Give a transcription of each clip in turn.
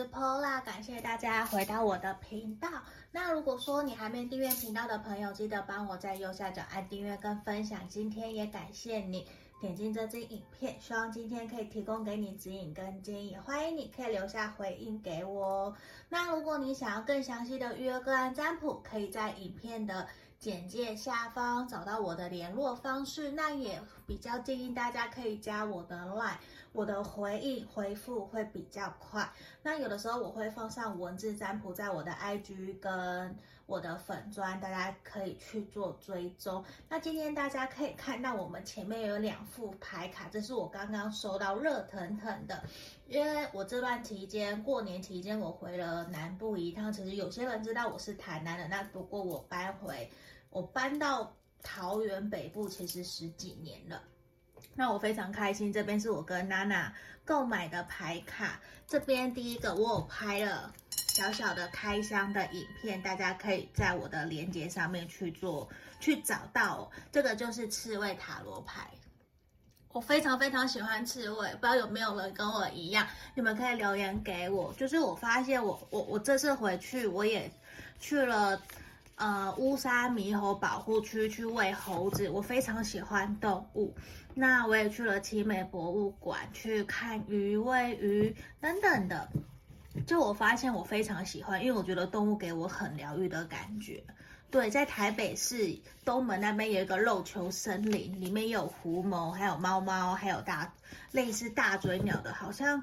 是 Pola，感谢大家回到我的频道。那如果说你还没订阅频道的朋友，记得帮我在右下角按订阅跟分享。今天也感谢你点进这支影片，希望今天可以提供给你指引跟建议。欢迎你可以留下回应给我。那如果你想要更详细的预约个案占卜，可以在影片的简介下方找到我的联络方式。那也比较建议大家可以加我的 LINE。我的回应回复会比较快，那有的时候我会放上文字占卜在我的 IG 跟我的粉专，大家可以去做追踪。那今天大家可以看到我们前面有两副牌卡，这是我刚刚收到热腾腾的，因为我这段期间过年期间我回了南部一趟，其实有些人知道我是台南的，那不过我搬回我搬到桃园北部其实十几年了。那我非常开心，这边是我跟娜娜购买的牌卡。这边第一个我有拍了小小的开箱的影片，大家可以在我的链接上面去做去找到哦。这个就是刺猬塔罗牌，我非常非常喜欢刺猬，不知道有没有人跟我一样？你们可以留言给我。就是我发现我我我这次回去我也去了。呃，乌山猕猴保护区去喂猴子，我非常喜欢动物。那我也去了奇美博物馆去看鱼、喂鱼等等的。就我发现我非常喜欢，因为我觉得动物给我很疗愈的感觉。对，在台北市东门那边有一个肉球森林，里面有狐獴，还有猫猫，还有大类似大嘴鸟的，好像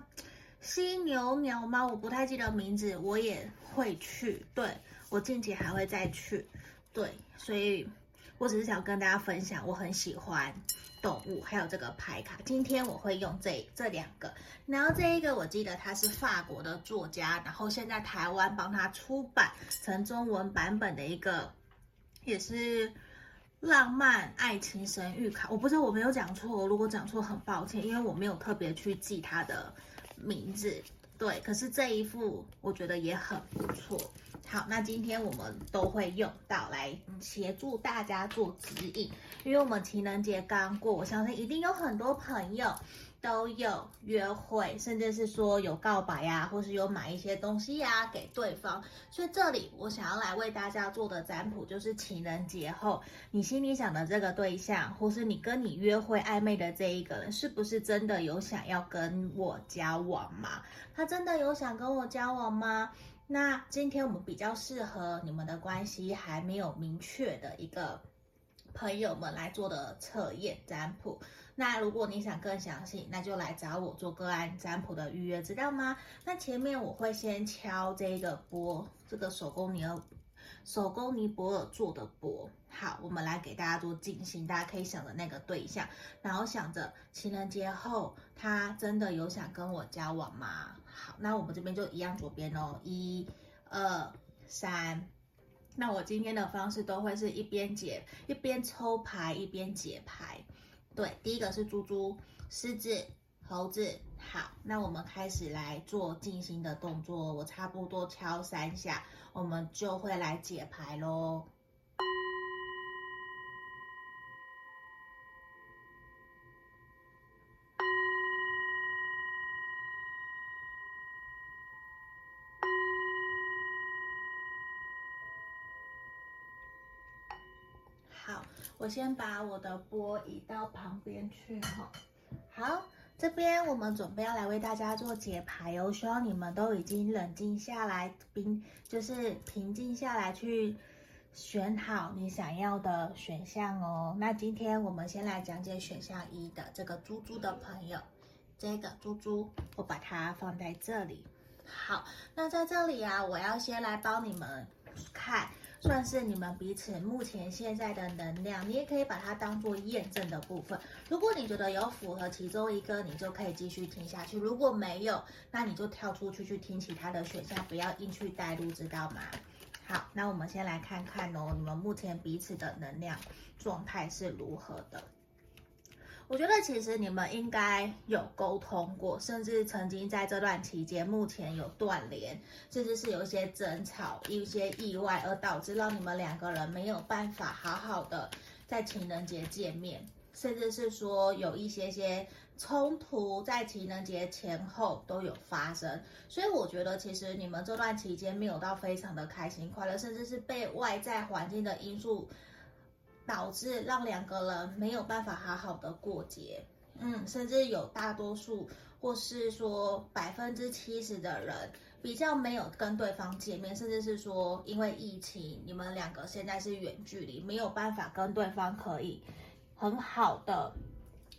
犀牛鸟猫，我不太记得名字，我也会去。对。我近期还会再去，对，所以我只是想跟大家分享，我很喜欢动物，还有这个牌卡。今天我会用这这两个，然后这一个我记得他是法国的作家，然后现在台湾帮他出版成中文版本的一个，也是浪漫爱情神諭卡。我不知道我没有讲错，如果讲错很抱歉，因为我没有特别去记他的名字。对，可是这一副我觉得也很不错。好，那今天我们都会用到来协助大家做指引，因为我们情人节刚过，我相信一定有很多朋友都有约会，甚至是说有告白呀，或是有买一些东西呀给对方。所以这里我想要来为大家做的占卜，就是情人节后你心里想的这个对象，或是你跟你约会暧昧的这一个人，是不是真的有想要跟我交往吗？他真的有想跟我交往吗？那今天我们比较适合你们的关系还没有明确的一个朋友们来做的测验占卜。那如果你想更详细，那就来找我做个案占卜的预约，知道吗？那前面我会先敲这个波，这个手工泥儿。手工尼泊尔做的钵，好，我们来给大家做静心，大家可以想着那个对象，然后想着情人节后他真的有想跟我交往吗？好，那我们这边就一样左边哦，一、二、三。那我今天的方式都会是一边解一边抽牌一边解牌。对，第一个是猪猪、狮子、猴子。好，那我们开始来做静心的动作，我差不多敲三下。我们就会来解牌喽。好，我先把我的钵移到旁边去哈。好。这边我们准备要来为大家做解牌哦，希望你们都已经冷静下来，并就是平静下来去选好你想要的选项哦。那今天我们先来讲解选项一的这个猪猪的朋友，这个猪猪，我把它放在这里。好，那在这里啊，我要先来帮你们看。算是你们彼此目前现在的能量，你也可以把它当做验证的部分。如果你觉得有符合其中一个，你就可以继续听下去；如果没有，那你就跳出去去听其他的选项，不要硬去带入，知道吗？好，那我们先来看看哦，你们目前彼此的能量状态是如何的。我觉得其实你们应该有沟通过，甚至曾经在这段期间，目前有断联，甚至是有一些争吵、一些意外，而导致让你们两个人没有办法好好的在情人节见面。甚至是说有一些些冲突在情人节前后都有发生，所以我觉得其实你们这段期间没有到非常的开心快乐，甚至是被外在环境的因素导致让两个人没有办法好好的过节，嗯，甚至有大多数或是说百分之七十的人比较没有跟对方见面，甚至是说因为疫情，你们两个现在是远距离，没有办法跟对方可以。很好的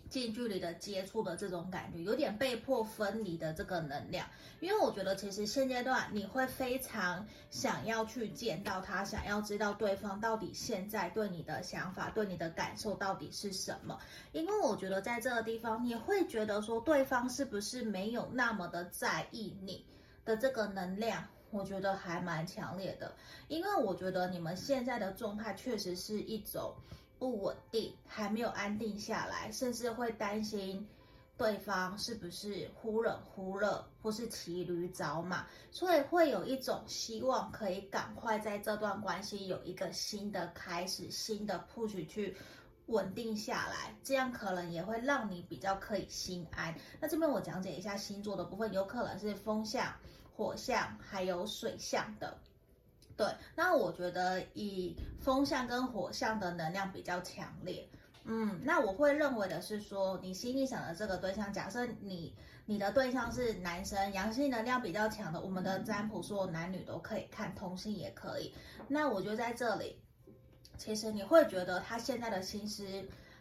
近距离的接触的这种感觉，有点被迫分离的这个能量。因为我觉得其实现阶段你会非常想要去见到他，想要知道对方到底现在对你的想法、对你的感受到底是什么。因为我觉得在这个地方，你会觉得说对方是不是没有那么的在意你的这个能量，我觉得还蛮强烈的。因为我觉得你们现在的状态确实是一种。不稳定，还没有安定下来，甚至会担心对方是不是忽冷忽热，或是骑驴找马，所以会有一种希望可以赶快在这段关系有一个新的开始，新的 push 去稳定下来，这样可能也会让你比较可以心安。那这边我讲解一下星座的部分，有可能是风象、火象，还有水象的。对，那我觉得以风象跟火象的能量比较强烈，嗯，那我会认为的是说，你心里想的这个对象，假设你你的对象是男生，阳性能量比较强的，我们的占卜说男女都可以看，同性也可以。那我就在这里，其实你会觉得他现在的心思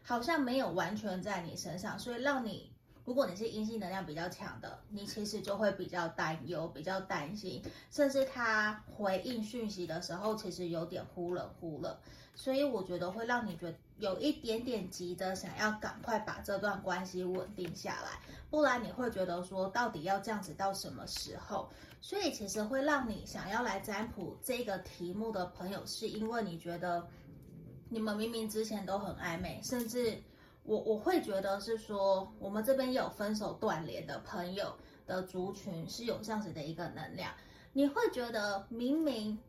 好像没有完全在你身上，所以让你。如果你是阴性能量比较强的，你其实就会比较担忧、比较担心，甚至他回应讯息的时候，其实有点忽冷忽热，所以我觉得会让你觉得有一点点急着想要赶快把这段关系稳定下来，不然你会觉得说到底要这样子到什么时候？所以其实会让你想要来占卜这个题目的朋友，是因为你觉得你们明明之前都很暧昧，甚至。我我会觉得是说，我们这边也有分手断联的朋友的族群是有这样子的一个能量。你会觉得明明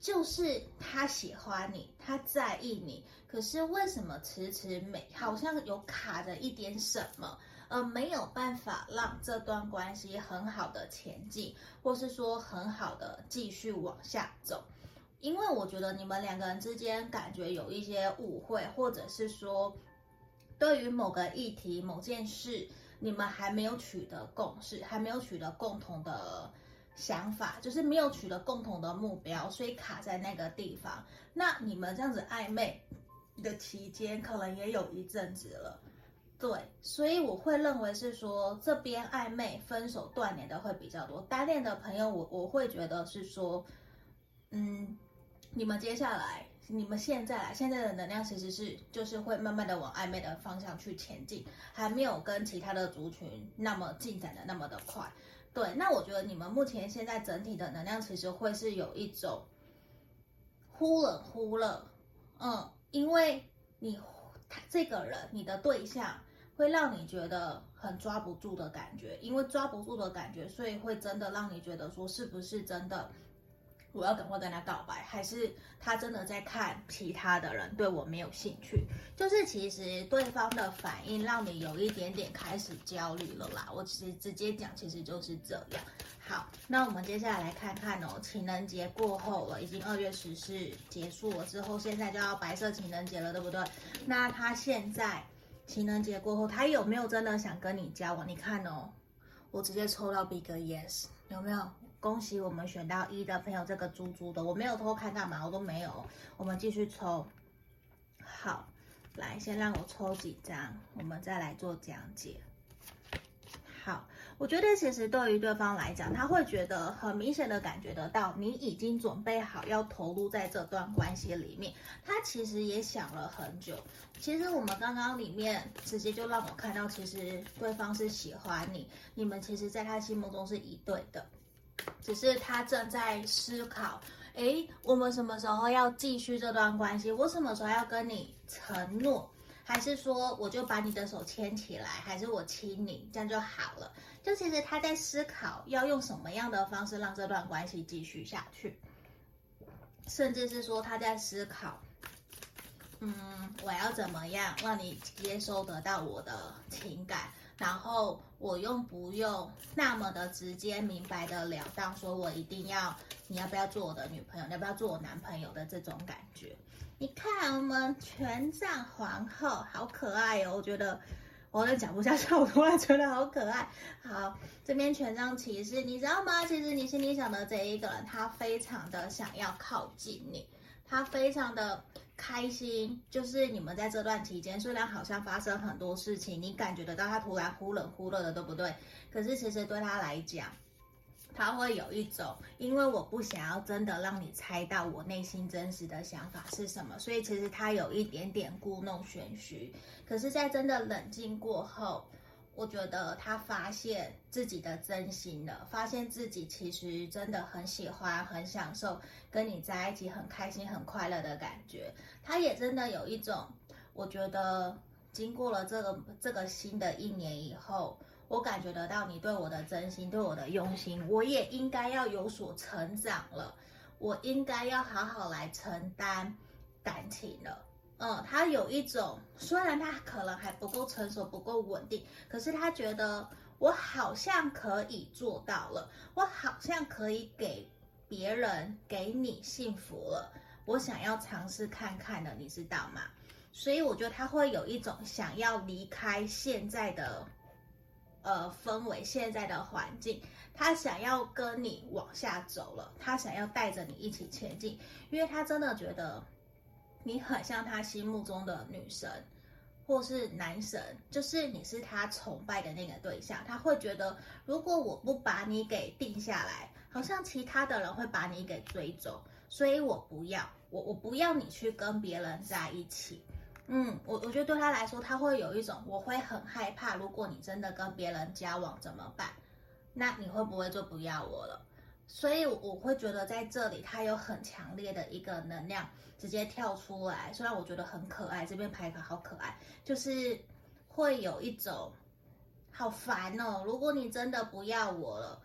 就是他喜欢你，他在意你，可是为什么迟迟没好像有卡着一点什么，而没有办法让这段关系很好的前进，或是说很好的继续往下走？因为我觉得你们两个人之间感觉有一些误会，或者是说。对于某个议题、某件事，你们还没有取得共识，还没有取得共同的想法，就是没有取得共同的目标，所以卡在那个地方。那你们这样子暧昧的期间，可能也有一阵子了。对，所以我会认为是说，这边暧昧、分手、断联的会比较多。单恋的朋友，我我会觉得是说，嗯，你们接下来。你们现在啊，现在的能量其实是就是会慢慢的往暧昧的方向去前进，还没有跟其他的族群那么进展的那么的快。对，那我觉得你们目前现在整体的能量其实会是有一种忽冷忽热，嗯，因为你他这个人，你的对象会让你觉得很抓不住的感觉，因为抓不住的感觉，所以会真的让你觉得说是不是真的。我要赶快跟他告白，还是他真的在看其他的人，对我没有兴趣？就是其实对方的反应让你有一点点开始焦虑了啦。我其实直接讲，其实就是这样。好，那我们接下来来看看哦，情人节过后了，已经二月十四结束了之后，现在就要白色情人节了，对不对？那他现在情人节过后，他有没有真的想跟你交往？你看哦，我直接抽到 Big Yes，有没有？恭喜我们选到一的朋友，这个猪猪的，我没有偷看干嘛，我都没有。我们继续抽，好，来，先让我抽几张，我们再来做讲解。好，我觉得其实对于对方来讲，他会觉得很明显的感觉得到，你已经准备好要投入在这段关系里面。他其实也想了很久。其实我们刚刚里面直接就让我看到，其实对方是喜欢你，你们其实在他心目中是一对的。只是他正在思考，诶，我们什么时候要继续这段关系？我什么时候要跟你承诺？还是说我就把你的手牵起来？还是我亲你，这样就好了？就其实他在思考要用什么样的方式让这段关系继续下去，甚至是说他在思考嗯，我要怎么样让你接收得到我的情感？然后我用不用那么的直接明白的了当，说我一定要你要不要做我的女朋友，你要不要做我男朋友的这种感觉？你看我们权杖皇后好可爱哦，我觉得我都讲不下去，我突然觉得好可爱。好，这边权杖骑士，你知道吗？其实你心里想的这一个人，他非常的想要靠近你，他非常的。开心就是你们在这段期间，虽然好像发生很多事情，你感觉得到他突然忽冷忽热的，对不对？可是其实对他来讲，他会有一种，因为我不想要真的让你猜到我内心真实的想法是什么，所以其实他有一点点故弄玄虚。可是，在真的冷静过后。我觉得他发现自己的真心了，发现自己其实真的很喜欢、很享受跟你在一起，很开心、很快乐的感觉。他也真的有一种，我觉得经过了这个这个新的一年以后，我感觉得到你对我的真心、对我的用心，我也应该要有所成长了，我应该要好好来承担感情了。嗯，他有一种，虽然他可能还不够成熟，不够稳定，可是他觉得我好像可以做到了，我好像可以给别人、给你幸福了。我想要尝试看看的，你知道吗？所以我觉得他会有一种想要离开现在的呃氛围、现在的环境，他想要跟你往下走了，他想要带着你一起前进，因为他真的觉得。你很像他心目中的女神，或是男神，就是你是他崇拜的那个对象。他会觉得，如果我不把你给定下来，好像其他的人会把你给追走，所以我不要，我我不要你去跟别人在一起。嗯，我我觉得对他来说，他会有一种，我会很害怕，如果你真的跟别人交往怎么办？那你会不会就不要我了？所以我会觉得在这里，他有很强烈的一个能量直接跳出来。虽然我觉得很可爱，这边牌卡好可爱，就是会有一种好烦哦。如果你真的不要我了，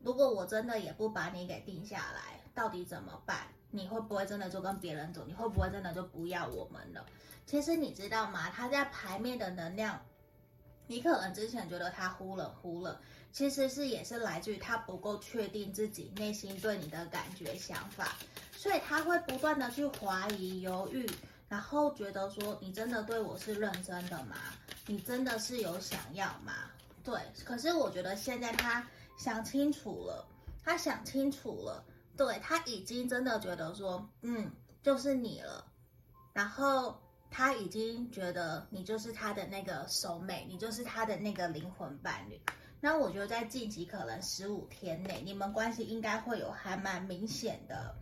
如果我真的也不把你给定下来，到底怎么办？你会不会真的就跟别人走？你会不会真的就不要我们了？其实你知道吗？他在牌面的能量，你可能之前觉得他忽冷忽热。其实是也是来自于他不够确定自己内心对你的感觉想法，所以他会不断的去怀疑、犹豫，然后觉得说，你真的对我是认真的吗？你真的是有想要吗？对，可是我觉得现在他想清楚了，他想清楚了，对，他已经真的觉得说，嗯，就是你了，然后他已经觉得你就是他的那个手美你就是他的那个灵魂伴侣。那我觉得在近期可能十五天内，你们关系应该会有还蛮明显的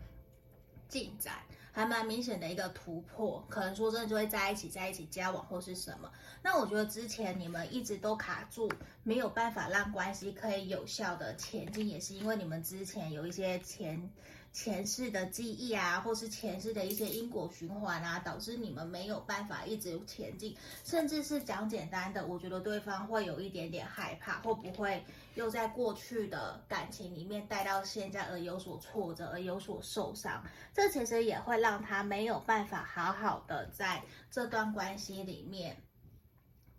进展，还蛮明显的一个突破。可能说真的就会在一起，在一起交往或是什么。那我觉得之前你们一直都卡住，没有办法让关系可以有效的前进，也是因为你们之前有一些前。前世的记忆啊，或是前世的一些因果循环啊，导致你们没有办法一直前进，甚至是讲简单的，我觉得对方会有一点点害怕，会不会又在过去的感情里面带到现在而有所挫折，而有所受伤，这其实也会让他没有办法好好的在这段关系里面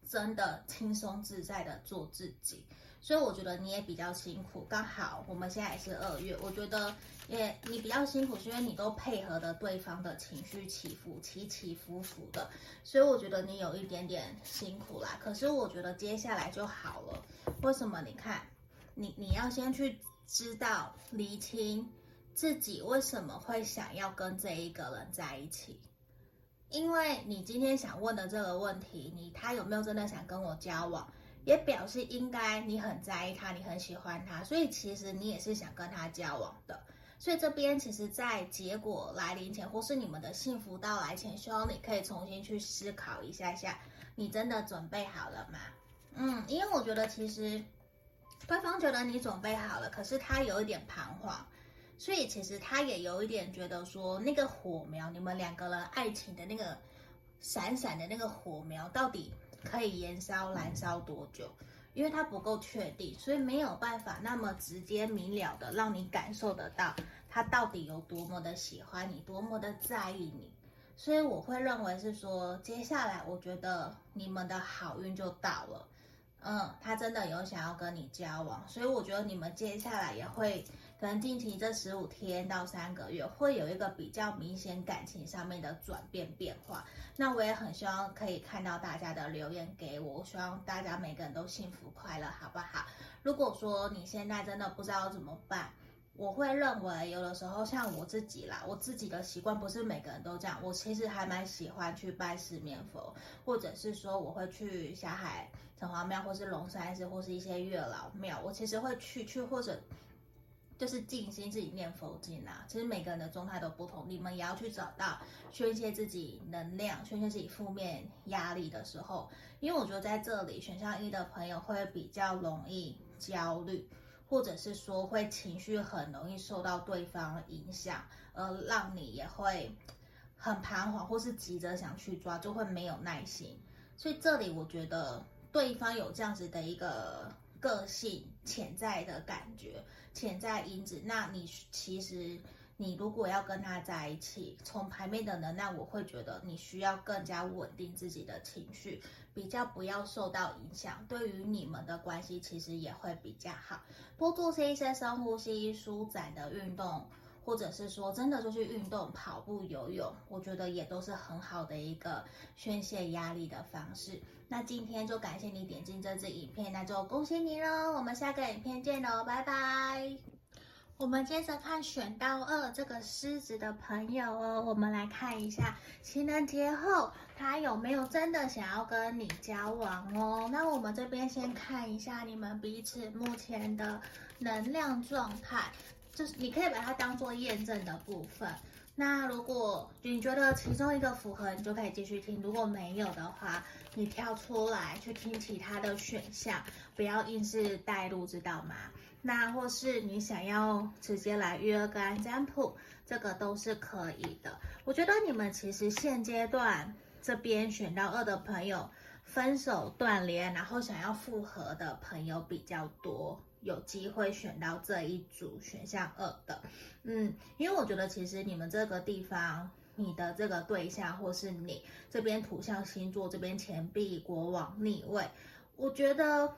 真的轻松自在的做自己。所以我觉得你也比较辛苦，刚好我们现在也是二月，我觉得也你比较辛苦，是因为你都配合的对方的情绪起伏，起起伏伏的，所以我觉得你有一点点辛苦啦。可是我觉得接下来就好了。为什么？你看，你你要先去知道厘清自己为什么会想要跟这一个人在一起，因为你今天想问的这个问题，你他有没有真的想跟我交往？也表示应该你很在意他，你很喜欢他，所以其实你也是想跟他交往的。所以这边其实，在结果来临前，或是你们的幸福到来前，希望你可以重新去思考一下下，你真的准备好了吗？嗯，因为我觉得其实对方觉得你准备好了，可是他有一点彷徨，所以其实他也有一点觉得说，那个火苗，你们两个人爱情的那个闪闪的那个火苗，到底。可以燃烧燃烧多久？因为它不够确定，所以没有办法那么直接明了的让你感受得到他到底有多么的喜欢你，多么的在意你。所以我会认为是说，接下来我觉得你们的好运就到了。嗯，他真的有想要跟你交往，所以我觉得你们接下来也会，可能近期这十五天到三个月会有一个比较明显感情上面的转变变化。那我也很希望可以看到大家的留言给我，我希望大家每个人都幸福快乐，好不好？如果说你现在真的不知道怎么办，我会认为有的时候像我自己啦，我自己的习惯不是每个人都这样，我其实还蛮喜欢去拜四面佛，或者是说我会去霞海。城隍庙，或是龙山寺，或是一些月老庙，我其实会去去，或者就是静心自己念佛经啊。其实每个人的状态都不同，你们也要去找到宣泄自己能量、宣泄自己负面压力的时候。因为我觉得在这里选项一的朋友会比较容易焦虑，或者是说会情绪很容易受到对方影响，而让你也会很彷徨，或是急着想去抓，就会没有耐心。所以这里我觉得。对方有这样子的一个个性，潜在的感觉，潜在因子。那你其实，你如果要跟他在一起，从牌面的能量，我会觉得你需要更加稳定自己的情绪，比较不要受到影响。对于你们的关系，其实也会比较好。多做些一些深呼吸、舒展的运动。或者是说真的就去运动、跑步、游泳，我觉得也都是很好的一个宣泄压力的方式。那今天就感谢你点进这支影片，那就恭喜你喽！我们下个影片见喽，拜拜。我们接着看选到二这个狮子的朋友哦，我们来看一下情人节后他有没有真的想要跟你交往哦。那我们这边先看一下你们彼此目前的能量状态。就是你可以把它当做验证的部分。那如果你觉得其中一个符合，你就可以继续听；如果没有的话，你跳出来去听其他的选项，不要硬是带入，知道吗？那或是你想要直接来约个案占卜，这个都是可以的。我觉得你们其实现阶段这边选到二的朋友，分手断联，然后想要复合的朋友比较多。有机会选到这一组选项二的，嗯，因为我觉得其实你们这个地方，你的这个对象或是你这边土象星座这边钱币国王逆位，我觉得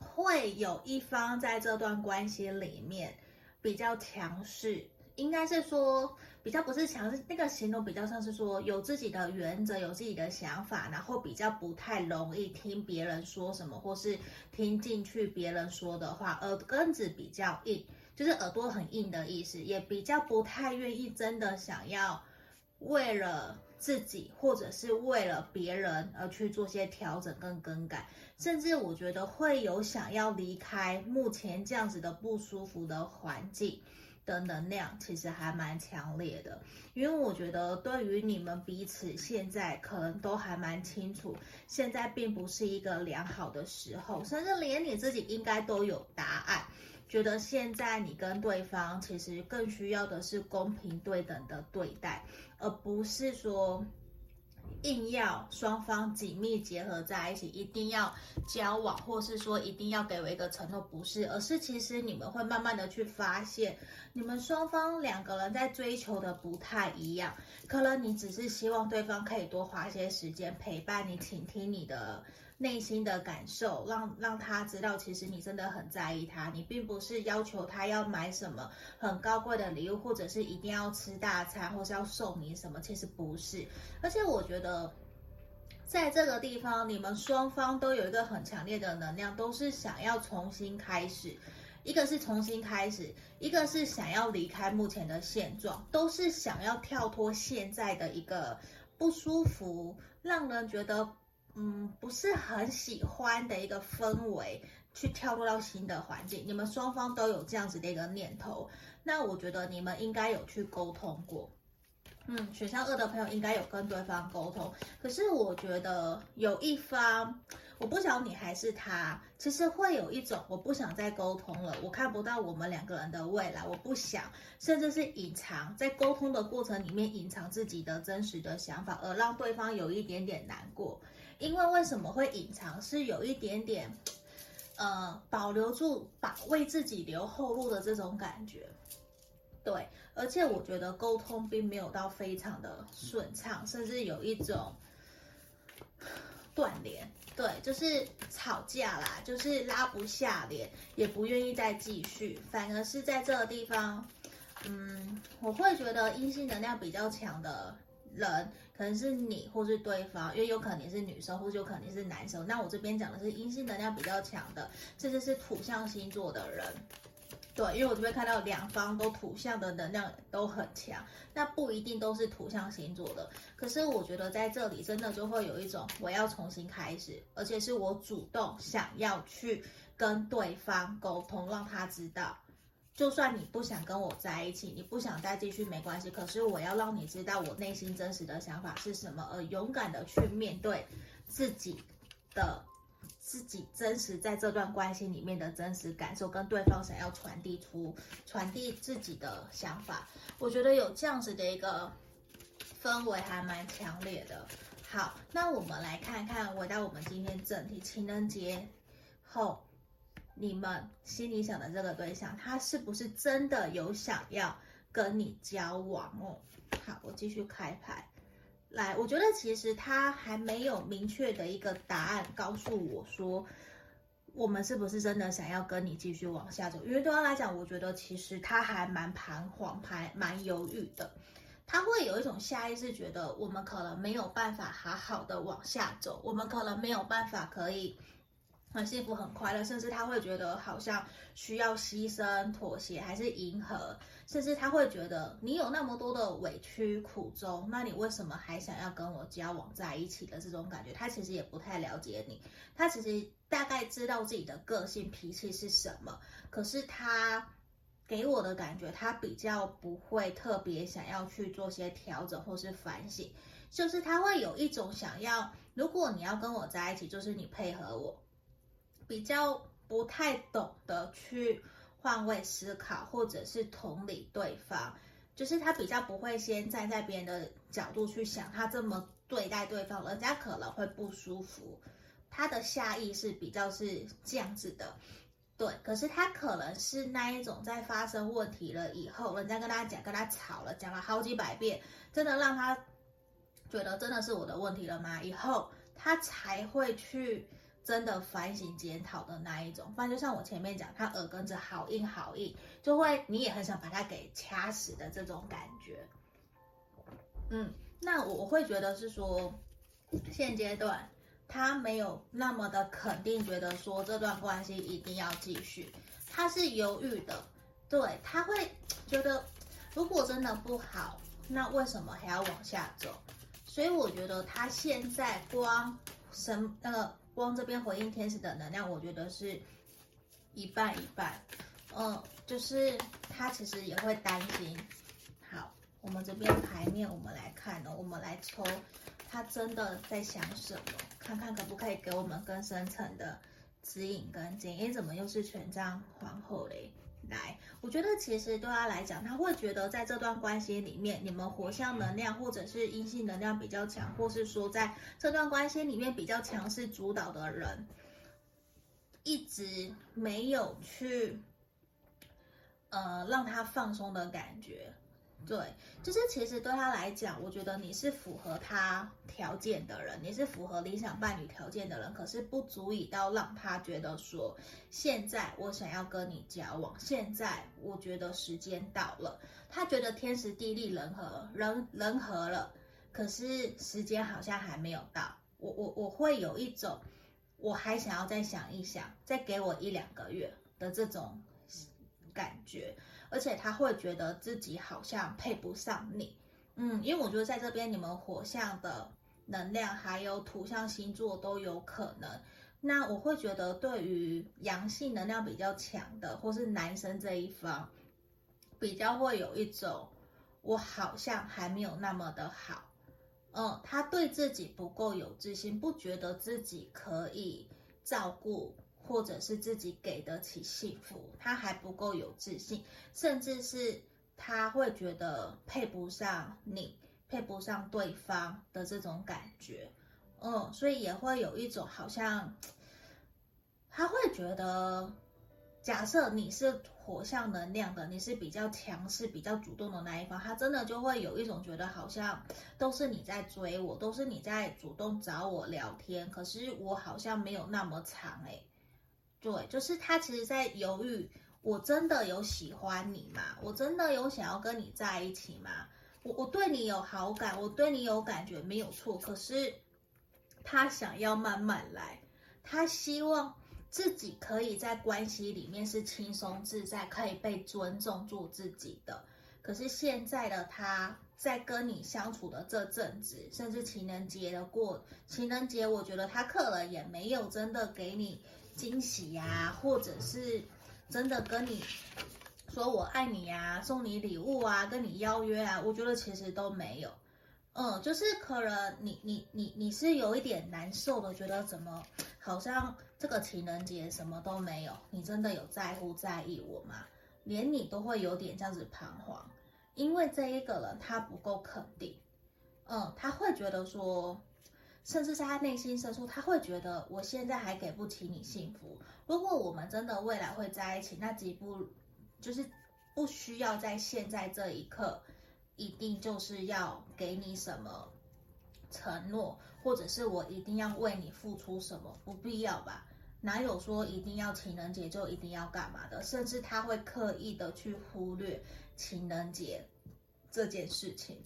会有一方在这段关系里面比较强势。应该是说比较不是强势，那个形容比较像是说有自己的原则，有自己的想法，然后比较不太容易听别人说什么，或是听进去别人说的话，耳根子比较硬，就是耳朵很硬的意思，也比较不太愿意真的想要为了自己或者是为了别人而去做些调整跟更改，甚至我觉得会有想要离开目前这样子的不舒服的环境。的能量其实还蛮强烈的，因为我觉得对于你们彼此现在可能都还蛮清楚，现在并不是一个良好的时候，甚至连你自己应该都有答案，觉得现在你跟对方其实更需要的是公平对等的对待，而不是说。硬要双方紧密结合在一起，一定要交往，或是说一定要给我一个承诺，不是，而是其实你们会慢慢的去发现，你们双方两个人在追求的不太一样，可能你只是希望对方可以多花些时间陪伴你，倾听你的。内心的感受，让让他知道，其实你真的很在意他。你并不是要求他要买什么很高贵的礼物，或者是一定要吃大餐，或是要送你什么，其实不是。而且我觉得，在这个地方，你们双方都有一个很强烈的能量，都是想要重新开始。一个是重新开始，一个是想要离开目前的现状，都是想要跳脱现在的一个不舒服，让人觉得。嗯，不是很喜欢的一个氛围，去跳入到新的环境。你们双方都有这样子的一个念头，那我觉得你们应该有去沟通过。嗯，选项二的朋友应该有跟对方沟通，可是我觉得有一方，我不晓得你还是他，其实会有一种我不想再沟通了，我看不到我们两个人的未来，我不想，甚至是隐藏在沟通的过程里面隐藏自己的真实的想法，而让对方有一点点难过。因为为什么会隐藏？是有一点点，呃，保留住，把为自己留后路的这种感觉。对，而且我觉得沟通并没有到非常的顺畅，甚至有一种断联。对，就是吵架啦，就是拉不下脸，也不愿意再继续，反而是在这个地方，嗯，我会觉得阴性能量比较强的人，可能是你或是对方，因为有可能是女生，或者有可能是男生。那我这边讲的是阴性能量比较强的，甚至是土象星座的人。对，因为我这边看到两方都土象的能量都很强，那不一定都是土象星座的。可是我觉得在这里真的就会有一种我要重新开始，而且是我主动想要去跟对方沟通，让他知道，就算你不想跟我在一起，你不想再继续没关系，可是我要让你知道我内心真实的想法是什么，而勇敢的去面对自己的。自己真实在这段关系里面的真实感受，跟对方想要传递出、传递自己的想法，我觉得有这样子的一个氛围还蛮强烈的。好，那我们来看看，回到我们今天正题，情人节后，你们心里想的这个对象，他是不是真的有想要跟你交往哦？好，我继续开牌。来，我觉得其实他还没有明确的一个答案告诉我说，我们是不是真的想要跟你继续往下走？因为对他来讲，我觉得其实他还蛮彷徨，还蛮犹豫的。他会有一种下意识觉得，我们可能没有办法好好的往下走，我们可能没有办法可以很幸福、很快乐，甚至他会觉得好像需要牺牲、妥协，还是迎合。甚至他会觉得你有那么多的委屈苦衷，那你为什么还想要跟我交往在一起的这种感觉？他其实也不太了解你，他其实大概知道自己的个性脾气是什么，可是他给我的感觉，他比较不会特别想要去做些调整或是反省，就是他会有一种想要，如果你要跟我在一起，就是你配合我，比较不太懂得去。换位思考，或者是同理对方，就是他比较不会先站在别人的角度去想，他这么对待对方，人家可能会不舒服。他的下意识比较是这样子的，对。可是他可能是那一种，在发生问题了以后，人家跟他讲，跟他吵了，讲了好几百遍，真的让他觉得真的是我的问题了吗？以后他才会去。真的反省检讨的那一种，不然就像我前面讲，他耳根子好硬好硬，就会你也很想把他给掐死的这种感觉。嗯，那我会觉得是说，现阶段他没有那么的肯定，觉得说这段关系一定要继续，他是犹豫的，对，他会觉得如果真的不好，那为什么还要往下走？所以我觉得他现在光什那个。光这边回应天使的能量，我觉得是一半一半，嗯，就是他其实也会担心。好，我们这边牌面我们来看哦，我们来抽他真的在想什么，看看可不可以给我们更深层的指引跟建议。怎么又是权杖皇后嘞？来，我觉得其实对他来讲，他会觉得在这段关系里面，你们火象能量或者是阴性能量比较强，或是说在这段关系里面比较强势主导的人，一直没有去，呃，让他放松的感觉。对，就是其实对他来讲，我觉得你是符合他条件的人，你是符合理想伴侣条件的人，可是不足以到让他觉得说，现在我想要跟你交往，现在我觉得时间到了，他觉得天时地利人和，人人和了，可是时间好像还没有到，我我我会有一种，我还想要再想一想，再给我一两个月的这种感觉。而且他会觉得自己好像配不上你，嗯，因为我觉得在这边你们火象的能量还有土象星座都有可能。那我会觉得对于阳性能量比较强的，或是男生这一方，比较会有一种我好像还没有那么的好，嗯，他对自己不够有自信，不觉得自己可以照顾。或者是自己给得起幸福，他还不够有自信，甚至是他会觉得配不上你，配不上对方的这种感觉，嗯，所以也会有一种好像他会觉得假设你是火象能量的，你是比较强势、比较主动的那一方，他真的就会有一种觉得好像都是你在追我，都是你在主动找我聊天，可是我好像没有那么长哎、对，就是他其实在犹豫，我真的有喜欢你吗？我真的有想要跟你在一起吗？我我对你有好感，我对你有感觉没有错，可是他想要慢慢来，他希望。自己可以在关系里面是轻松自在，可以被尊重，做自己的。可是现在的他，在跟你相处的这阵子，甚至情人节的过情人节，我觉得他可能也没有真的给你惊喜呀，或者是真的跟你说我爱你呀，送你礼物啊，跟你邀约啊，我觉得其实都没有。嗯，就是可能你你你你是有一点难受的，觉得怎么好像这个情人节什么都没有，你真的有在乎在意我吗？连你都会有点这样子彷徨，因为这一个人他不够肯定，嗯，他会觉得说，甚至在他内心深处，他会觉得我现在还给不起你幸福。如果我们真的未来会在一起，那几步就是不需要在现在这一刻。一定就是要给你什么承诺，或者是我一定要为你付出什么？不必要吧？哪有说一定要情人节就一定要干嘛的？甚至他会刻意的去忽略情人节这件事情。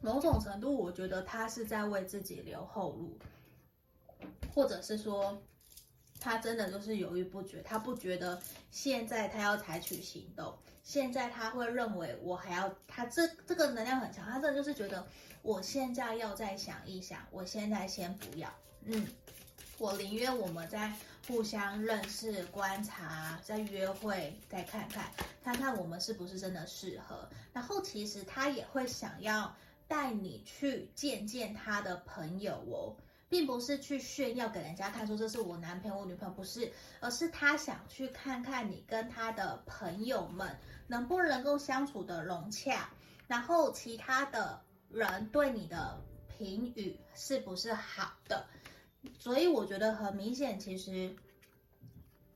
某种程度，我觉得他是在为自己留后路，或者是说，他真的就是犹豫不决，他不觉得现在他要采取行动。现在他会认为我还要他这这个能量很强，他这就是觉得我现在要再想一想，我现在先不要，嗯，我宁愿我们在互相认识、观察、再约会、再看看，看看我们是不是真的适合。然后其实他也会想要带你去见见他的朋友哦。并不是去炫耀给人家看，说这是我男朋友、我女朋友，不是，而是他想去看看你跟他的朋友们能不能够相处的融洽，然后其他的人对你的评语是不是好的。所以我觉得很明显，其实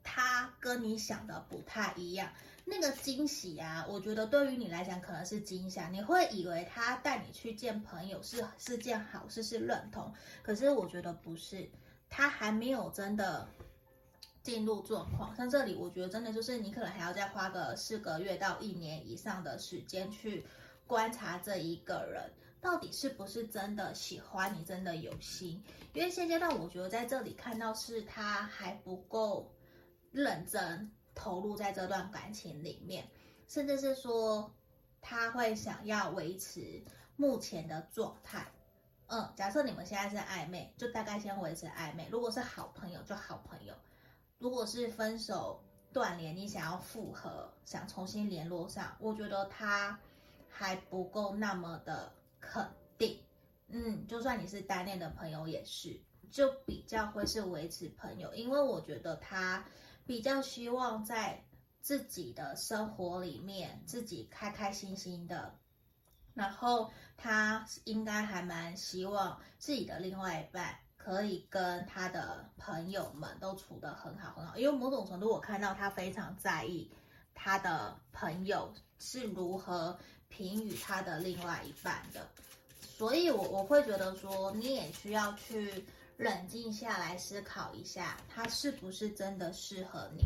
他跟你想的不太一样。那个惊喜啊，我觉得对于你来讲可能是惊吓，你会以为他带你去见朋友是是件好事，是认同。可是我觉得不是，他还没有真的进入状况。像这里，我觉得真的就是你可能还要再花个四个月到一年以上的时间去观察这一个人到底是不是真的喜欢你，真的有心。因为现阶段我觉得在这里看到是他还不够认真。投入在这段感情里面，甚至是说他会想要维持目前的状态。嗯，假设你们现在是暧昧，就大概先维持暧昧。如果是好朋友，就好朋友；如果是分手断联，你想要复合，想重新联络上，我觉得他还不够那么的肯定。嗯，就算你是单恋的朋友也是，就比较会是维持朋友，因为我觉得他。比较希望在自己的生活里面自己开开心心的，然后他应该还蛮希望自己的另外一半可以跟他的朋友们都处得很好很好，因为某种程度我看到他非常在意他的朋友是如何评语他的另外一半的，所以我我会觉得说你也需要去。冷静下来思考一下，他是不是真的适合你？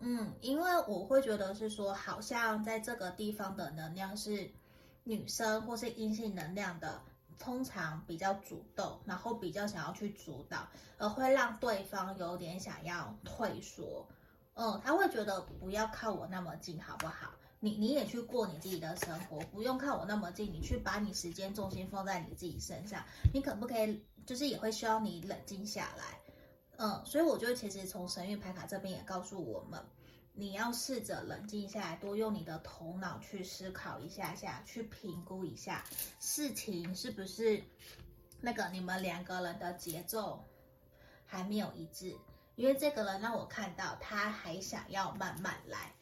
嗯，因为我会觉得是说，好像在这个地方的能量是女生或是阴性能量的，通常比较主动，然后比较想要去主导，而会让对方有点想要退缩。嗯，他会觉得不要靠我那么近，好不好？你你也去过你自己的生活，不用靠我那么近，你去把你时间重心放在你自己身上，你可不可以？就是也会需要你冷静下来，嗯，所以我觉得其实从神谕牌卡这边也告诉我们，你要试着冷静下来，多用你的头脑去思考一下下，去评估一下事情是不是那个你们两个人的节奏还没有一致，因为这个人让我看到他还想要慢慢来，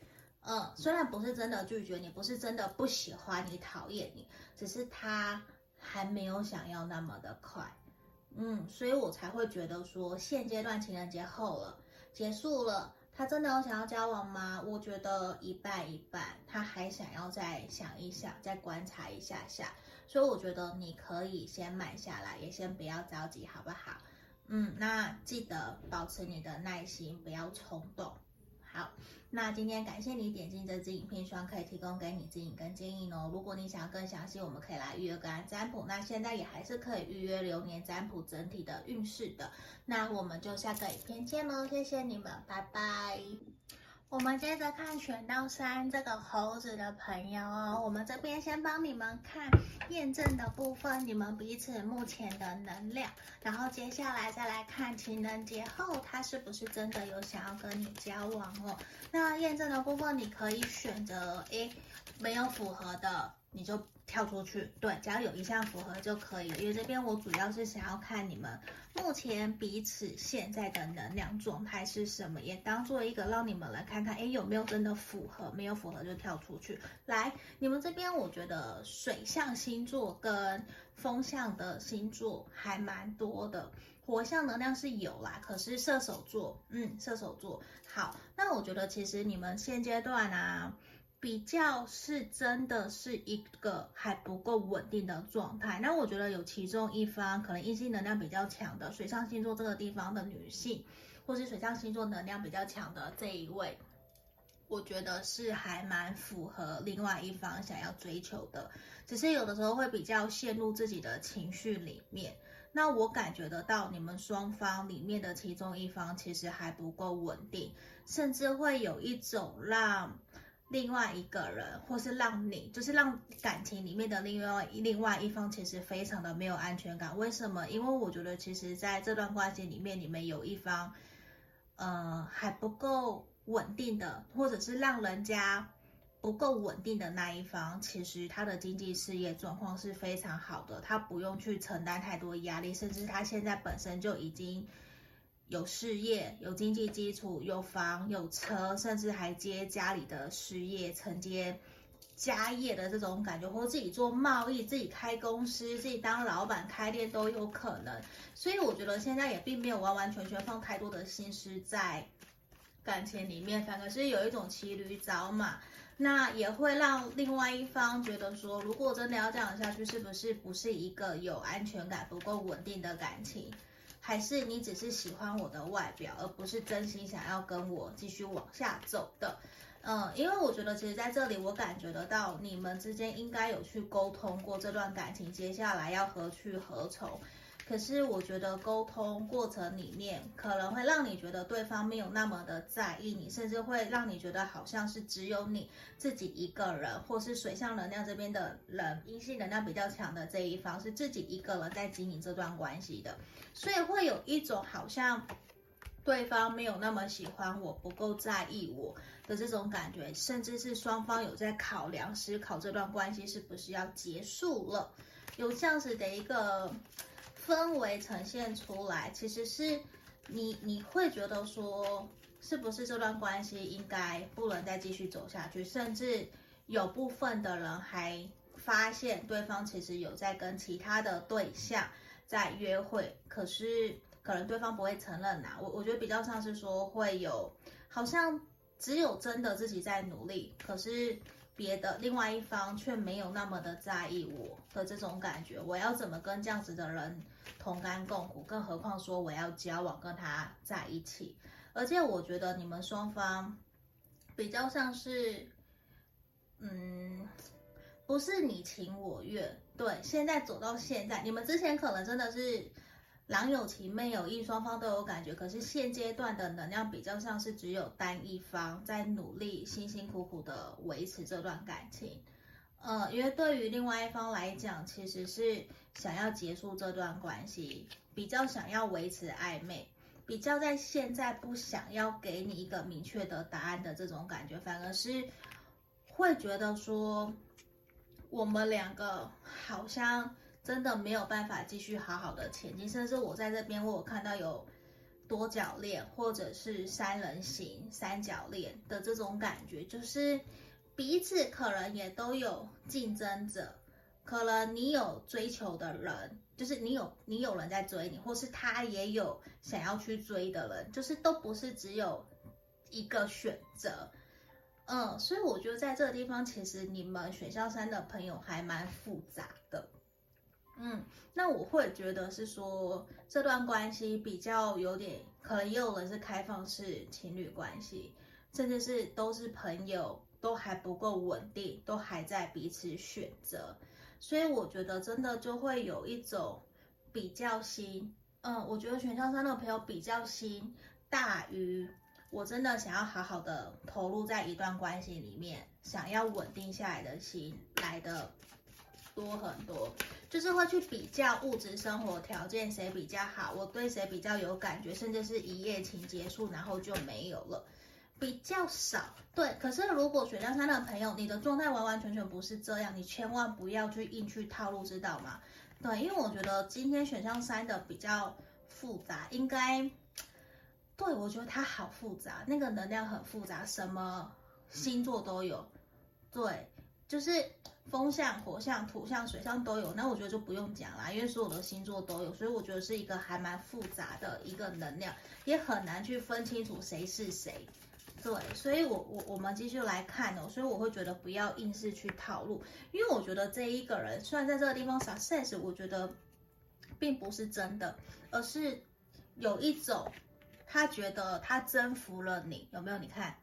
嗯，虽然不是真的拒绝你，不是真的不喜欢你、讨厌你，只是他还没有想要那么的快。嗯，所以我才会觉得说，现阶段情人节后了，结束了，他真的有想要交往吗？我觉得一半一半，他还想要再想一想，再观察一下下。所以我觉得你可以先慢下来，也先不要着急，好不好？嗯，那记得保持你的耐心，不要冲动。好，那今天感谢你点进这支影片，希望可以提供给你指引跟建议哦。如果你想要更详细，我们可以来预约个案占卜。那现在也还是可以预约流年占卜整体的运势的。那我们就下个影片见喽，谢谢你们，拜拜。我们接着看选到三这个猴子的朋友哦，我们这边先帮你们看验证的部分，你们彼此目前的能量，然后接下来再来看情人节后他是不是真的有想要跟你交往哦。那验证的部分你可以选择，诶，没有符合的你就跳出去，对，只要有一项符合就可以了，因为这边我主要是想要看你们。目前彼此现在的能量状态是什么？也当做一个让你们来看看，哎，有没有真的符合？没有符合就跳出去。来，你们这边我觉得水象星座跟风象的星座还蛮多的，火象能量是有啦，可是射手座，嗯，射手座，好，那我觉得其实你们现阶段啊。比较是真的是一个还不够稳定的状态，那我觉得有其中一方可能阴性能量比较强的水象星座这个地方的女性，或是水象星座能量比较强的这一位，我觉得是还蛮符合另外一方想要追求的，只是有的时候会比较陷入自己的情绪里面。那我感觉得到你们双方里面的其中一方其实还不够稳定，甚至会有一种让。另外一个人，或是让你，就是让感情里面的另外另外一方，其实非常的没有安全感。为什么？因为我觉得，其实在这段关系里面，你们有一方，呃，还不够稳定的，或者是让人家不够稳定的那一方，其实他的经济事业状况是非常好的，他不用去承担太多压力，甚至他现在本身就已经。有事业，有经济基础，有房有车，甚至还接家里的事业，承接家业的这种感觉，或自己做贸易，自己开公司，自己当老板开店都有可能。所以我觉得现在也并没有完完全全放太多的心思在感情里面，反而是有一种骑驴找马，那也会让另外一方觉得说，如果真的要这样下去，是不是不是一个有安全感、不够稳定的感情？还是你只是喜欢我的外表，而不是真心想要跟我继续往下走的。嗯，因为我觉得其实在这里，我感觉得到你们之间应该有去沟通过这段感情，接下来要何去何从。可是我觉得沟通过程里面可能会让你觉得对方没有那么的在意你，甚至会让你觉得好像是只有你自己一个人，或是水象能量这边的人，阴性能量比较强的这一方是自己一个人在经营这段关系的，所以会有一种好像对方没有那么喜欢我，不够在意我的这种感觉，甚至是双方有在考量思考这段关系是不是要结束了，有这样子的一个。氛围呈现出来，其实是你你会觉得说，是不是这段关系应该不能再继续走下去？甚至有部分的人还发现对方其实有在跟其他的对象在约会，可是可能对方不会承认呐、我我觉得比较像是说会有，好像只有真的自己在努力，可是。别的另外一方却没有那么的在意我的这种感觉，我要怎么跟这样子的人同甘共苦？更何况说我要交往跟他在一起，而且我觉得你们双方比较像是，嗯，不是你情我愿。对，现在走到现在，你们之前可能真的是。郎有情妹有意，双方都有感觉。可是现阶段的能量比较像是只有单一方在努力，辛辛苦苦的维持这段感情。呃，因为对于另外一方来讲，其实是想要结束这段关系，比较想要维持暧昧，比较在现在不想要给你一个明确的答案的这种感觉，反而是会觉得说，我们两个好像。真的没有办法继续好好的前进，甚至我在这边，我有看到有多角恋或者是三人行、三角恋的这种感觉，就是彼此可能也都有竞争者，可能你有追求的人，就是你有你有人在追你，或是他也有想要去追的人，就是都不是只有一个选择。嗯，所以我觉得在这个地方，其实你们选项三的朋友还蛮复杂的。嗯，那我会觉得是说这段关系比较有点，可能也有人是开放式情侣关系，甚至是都是朋友，都还不够稳定，都还在彼此选择。所以我觉得真的就会有一种比较心。嗯，我觉得选项三的朋友比较心大于。我真的想要好好的投入在一段关系里面，想要稳定下来的心来的多很多，就是会去比较物质生活条件谁比较好，我对谁比较有感觉，甚至是一夜情结束然后就没有了，比较少。对，可是如果选项三的朋友，你的状态完完全全不是这样，你千万不要去硬去套路，知道吗？对，因为我觉得今天选项三的比较复杂，应该。对，我觉得它好复杂，那个能量很复杂，什么星座都有。对，就是风象、火象、土象、水象都有。那我觉得就不用讲啦，因为所有的星座都有，所以我觉得是一个还蛮复杂的一个能量，也很难去分清楚谁是谁。对，所以我我我们继续来看哦。所以我会觉得不要硬是去套路，因为我觉得这一个人虽然在这个地方 success，我觉得并不是真的，而是有一种。他觉得他征服了你，有没有？你看，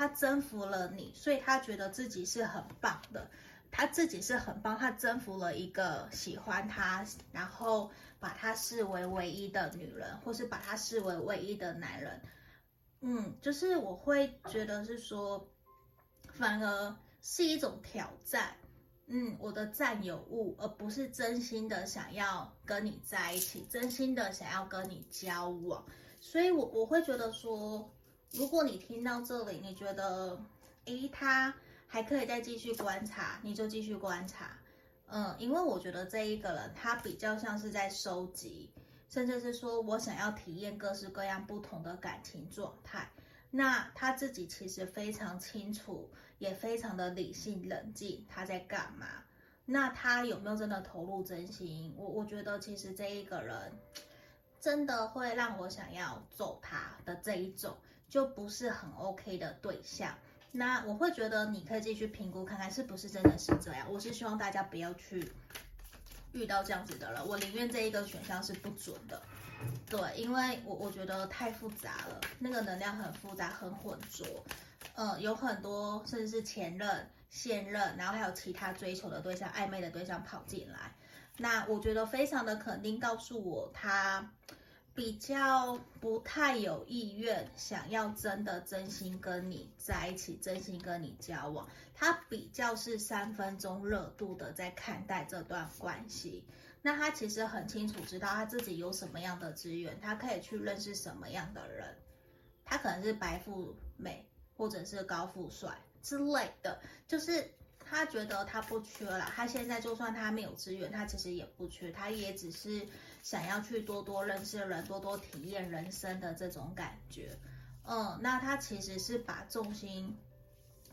他征服了你，所以他觉得自己是很棒的，他自己是很棒，他征服了一个喜欢他，然后把他视为唯一的女人，或是把他视为唯一的男人。嗯，就是我会觉得是说，反而是一种挑战。嗯，我的占有物，而不是真心的想要跟你在一起，真心的想要跟你交往。所以我，我会觉得说，如果你听到这里，你觉得，诶，他还可以再继续观察，你就继续观察，嗯，因为我觉得这一个人他比较像是在收集，甚至是说我想要体验各式各样不同的感情状态。那他自己其实非常清楚，也非常的理性冷静，他在干嘛？那他有没有真的投入真心？我我觉得其实这一个人。真的会让我想要揍他的这一种，就不是很 OK 的对象。那我会觉得你可以继续评估看看是不是真的是这样。我是希望大家不要去遇到这样子的人。我宁愿这一个选项是不准的，对，因为我我觉得太复杂了，那个能量很复杂，很浑浊。嗯，有很多甚至是前任、现任，然后还有其他追求的对象、暧昧的对象跑进来。那我觉得非常的肯定，告诉我他比较不太有意愿想要真的真心跟你在一起，真心跟你交往。他比较是三分钟热度的在看待这段关系。那他其实很清楚知道他自己有什么样的资源，他可以去认识什么样的人。他可能是白富美，或者是高富帅之类的，就是。他觉得他不缺了，他现在就算他没有资源，他其实也不缺，他也只是想要去多多认识人，多多体验人生的这种感觉。嗯，那他其实是把重心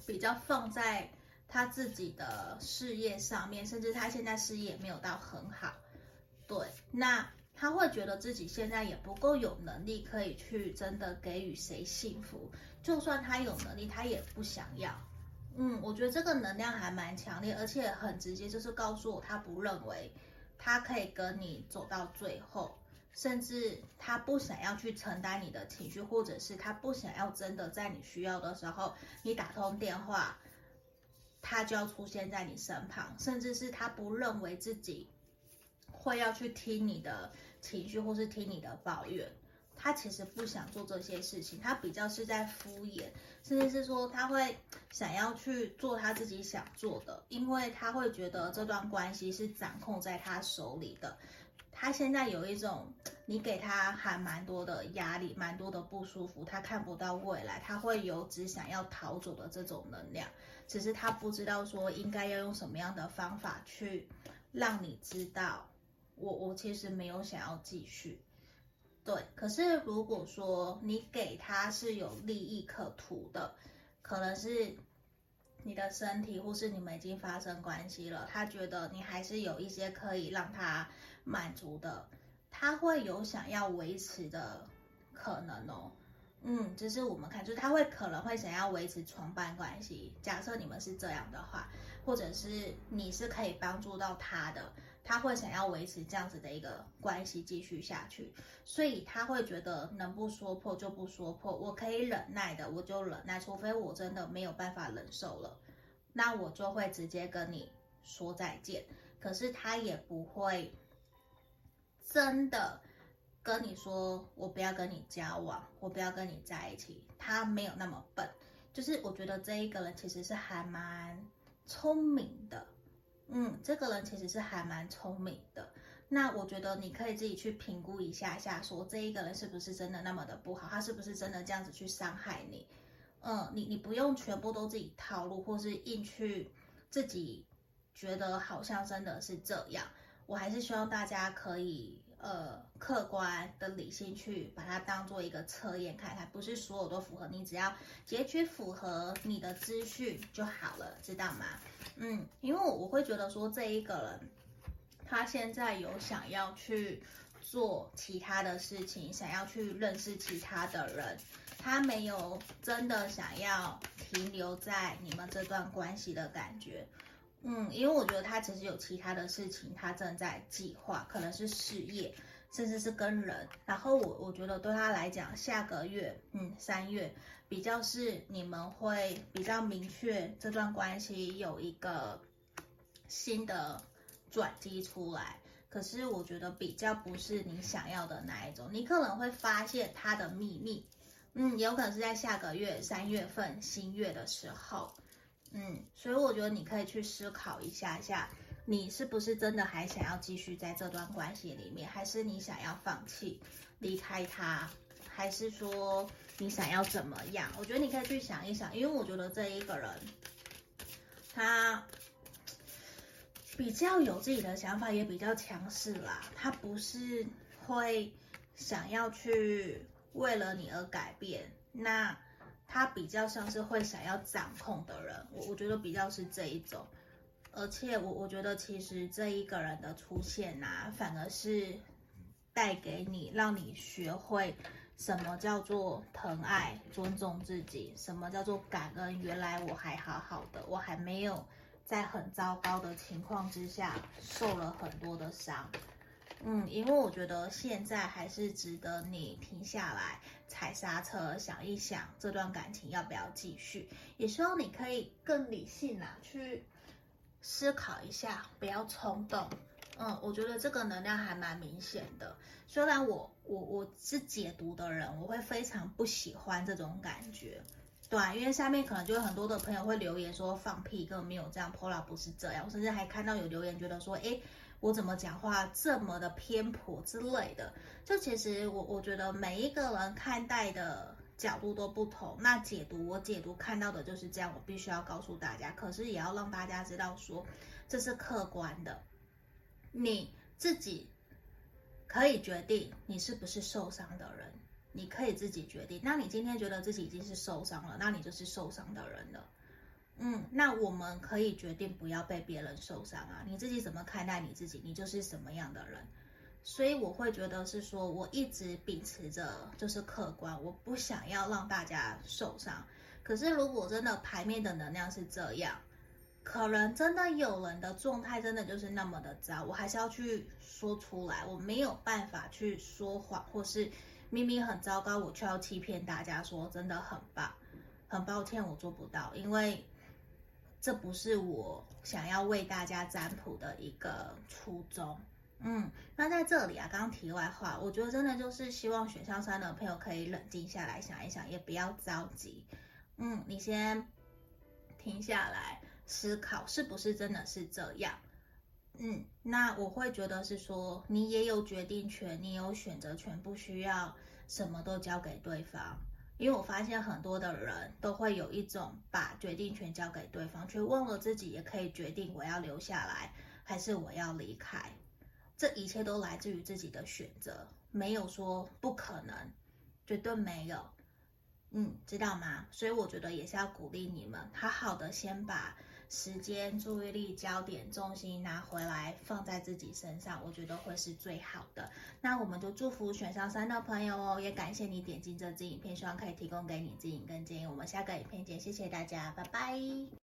比较放在他自己的事业上面，甚至他现在事业没有到很好。对，那他会觉得自己现在也不够有能力可以去真的给予谁幸福，就算他有能力，他也不想要。嗯，我觉得这个能量还蛮强烈，而且很直接，就是告诉我他不认为他可以跟你走到最后，甚至他不想要去承担你的情绪，或者是他不想要真的在你需要的时候，你打通电话，他就要出现在你身旁，甚至是他不认为自己会要去听你的情绪，或是听你的抱怨。他其实不想做这些事情，他比较是在敷衍，甚至是说他会想要去做他自己想做的，因为他会觉得这段关系是掌控在他手里的。他现在有一种你给他还蛮多的压力，蛮多的不舒服，他看不到未来，他会有只想要逃走的这种能量，只是他不知道说应该要用什么样的方法去让你知道，我我其实没有想要继续。对，可是如果说你给他是有利益可图的，可能是你的身体，或是你们已经发生关系了，他觉得你还是有一些可以让他满足的，他会有想要维持的可能哦。嗯，这是我们看，就是他会可能会想要维持床伴关系。假设你们是这样的话，或者是你是可以帮助到他的，他会想要维持这样子的一个关系继续下去，所以他会觉得能不说破就不说破，我可以忍耐的我就忍耐，除非我真的没有办法忍受了，那我就会直接跟你说再见。可是他也不会真的跟你说我不要跟你交往，我不要跟你在一起，他没有那么笨。就是我觉得这一个人其实是还蛮聪明的。嗯，这个人其实是还蛮聪明的。那我觉得你可以自己去评估一下下，说这一个人是不是真的那么的不好，他是不是真的这样子去伤害你？嗯，你你不用全部都自己套路，或是硬去自己觉得好像真的是这样。我还是希望大家可以。呃，客观的理性去把它当做一个测验看看，不是所有都符合，你只要截取符合你的资讯就好了，知道吗？嗯，因为我会觉得说这一个人，他现在有想要去做其他的事情，想要去认识其他的人，他没有真的想要停留在你们这段关系的感觉。嗯，因为我觉得他其实有其他的事情，他正在计划，可能是事业，甚至是跟人。然后我我觉得对他来讲，下个月，嗯，三月比较是你们会比较明确这段关系有一个新的转机出来。可是我觉得比较不是你想要的那一种，你可能会发现他的秘密，嗯，有可能是在下个月三月份新月的时候。嗯，所以我觉得你可以去思考一下下，你是不是真的还想要继续在这段关系里面，还是你想要放弃离开他，还是说你想要怎么样？我觉得你可以去想一想，因为我觉得这一个人他比较有自己的想法，也比较强势啦，他不是会想要去为了你而改变，那。他比较像是会想要掌控的人，我我觉得比较是这一种，而且我我觉得其实这一个人的出现啊，反而是带给你，让你学会什么叫做疼爱、尊重自己，什么叫做感恩。原来我还好好的，我还没有在很糟糕的情况之下受了很多的伤。嗯，因为我觉得现在还是值得你停下来踩刹车，想一想这段感情要不要继续。也希望你可以更理性啊，去思考一下，不要冲动。嗯，我觉得这个能量还蛮明显的。虽然我我我是解读的人，我会非常不喜欢这种感觉，对，因为下面可能就有很多的朋友会留言说放屁，根本没有这样，Pola 不是这样。我甚至还看到有留言觉得说，诶。我怎么讲话这么的偏颇之类的，就其实我我觉得每一个人看待的角度都不同，那解读我解读看到的就是这样，我必须要告诉大家，可是也要让大家知道说这是客观的，你自己可以决定你是不是受伤的人，你可以自己决定。那你今天觉得自己已经是受伤了，那你就是受伤的人了。嗯，那我们可以决定不要被别人受伤啊。你自己怎么看待你自己，你就是什么样的人。所以我会觉得是说，我一直秉持着就是客观，我不想要让大家受伤。可是如果真的牌面的能量是这样，可能真的有人的状态真的就是那么的糟，我还是要去说出来。我没有办法去说谎，或是明明很糟糕，我却要欺骗大家说真的很棒。很抱歉，我做不到，因为。这不是我想要为大家占卜的一个初衷，嗯，那在这里啊，刚刚题外话，我觉得真的就是希望选项三的朋友可以冷静下来想一想，也不要着急，嗯，你先停下来思考，是不是真的是这样，嗯，那我会觉得是说，你也有决定权，你有选择权，不需要什么都交给对方。因为我发现很多的人都会有一种把决定权交给对方，却忘了自己也可以决定我要留下来还是我要离开。这一切都来自于自己的选择，没有说不可能，绝对没有。嗯，知道吗？所以我觉得也是要鼓励你们，好好的先把时间、注意力、焦点、重心拿回来放在自己身上，我觉得会是最好的。那我们就祝福选上三的朋友哦，也感谢你点进这支影片，希望可以提供给你指引跟建议。我们下个影片见，谢谢大家，拜拜。